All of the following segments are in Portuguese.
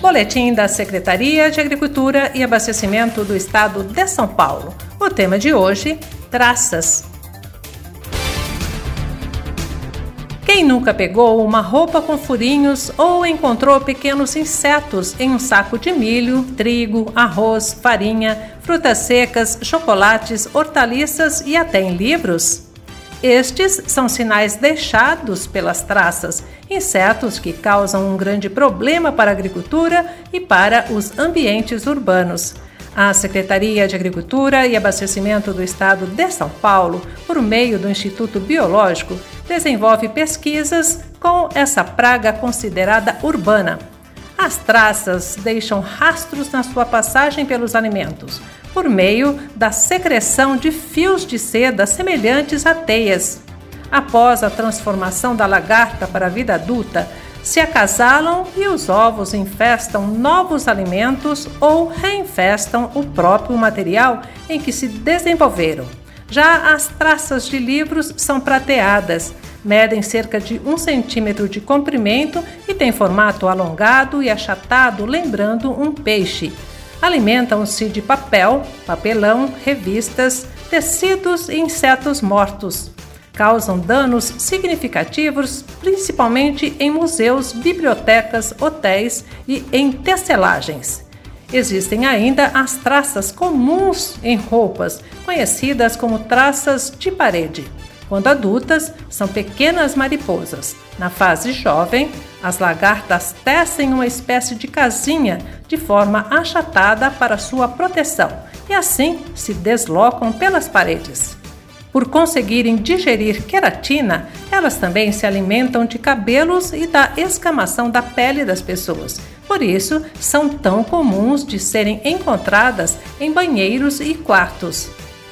Boletim da Secretaria de Agricultura e Abastecimento do Estado de São Paulo. O tema de hoje: traças. Quem nunca pegou uma roupa com furinhos ou encontrou pequenos insetos em um saco de milho, trigo, arroz, farinha, frutas secas, chocolates, hortaliças e até em livros? Estes são sinais deixados pelas traças, insetos que causam um grande problema para a agricultura e para os ambientes urbanos. A Secretaria de Agricultura e Abastecimento do Estado de São Paulo, por meio do Instituto Biológico, desenvolve pesquisas com essa praga considerada urbana. As traças deixam rastros na sua passagem pelos alimentos, por meio da secreção de fios de seda semelhantes a teias. Após a transformação da lagarta para a vida adulta, se acasalam e os ovos infestam novos alimentos ou reinfestam o próprio material em que se desenvolveram. Já as traças de livros são prateadas, medem cerca de um centímetro de comprimento e têm formato alongado e achatado, lembrando um peixe. Alimentam-se de papel, papelão, revistas, tecidos e insetos mortos. Causam danos significativos, principalmente em museus, bibliotecas, hotéis e em tecelagens. Existem ainda as traças comuns em roupas, conhecidas como traças de parede. Quando adultas, são pequenas mariposas. Na fase jovem, as lagartas tecem uma espécie de casinha de forma achatada para sua proteção e assim se deslocam pelas paredes. Por conseguirem digerir queratina, elas também se alimentam de cabelos e da escamação da pele das pessoas. Por isso, são tão comuns de serem encontradas em banheiros e quartos.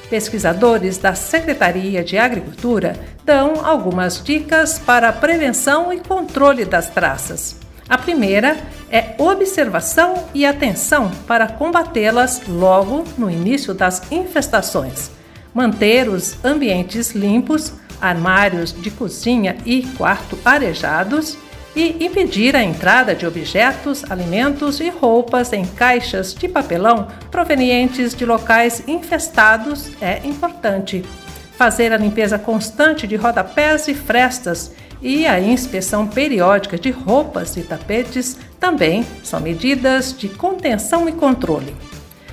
Pesquisadores da Secretaria de Agricultura dão algumas dicas para a prevenção e controle das traças. A primeira é observação e atenção para combatê-las logo no início das infestações. Manter os ambientes limpos, armários de cozinha e quarto arejados e impedir a entrada de objetos, alimentos e roupas em caixas de papelão provenientes de locais infestados é importante. Fazer a limpeza constante de rodapés e frestas e a inspeção periódica de roupas e tapetes também são medidas de contenção e controle.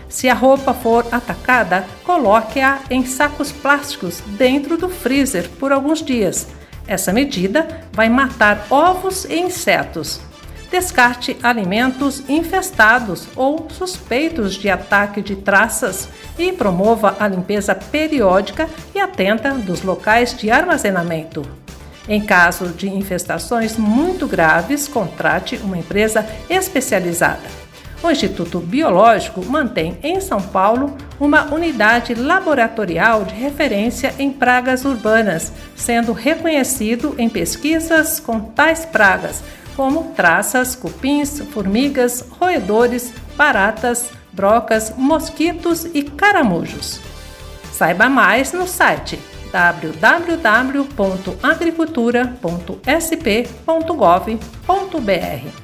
Se a roupa for atacada, coloque-a em sacos plásticos dentro do freezer por alguns dias essa medida vai matar ovos e insetos. Descarte alimentos infestados ou suspeitos de ataque de traças e promova a limpeza periódica e atenta dos locais de armazenamento. Em caso de infestações muito graves, contrate uma empresa especializada. O Instituto Biológico mantém em São Paulo uma unidade laboratorial de referência em pragas urbanas, sendo reconhecido em pesquisas com tais pragas, como traças, cupins, formigas, roedores, baratas, brocas, mosquitos e caramujos. Saiba mais no site www.agricultura.sp.gov.br.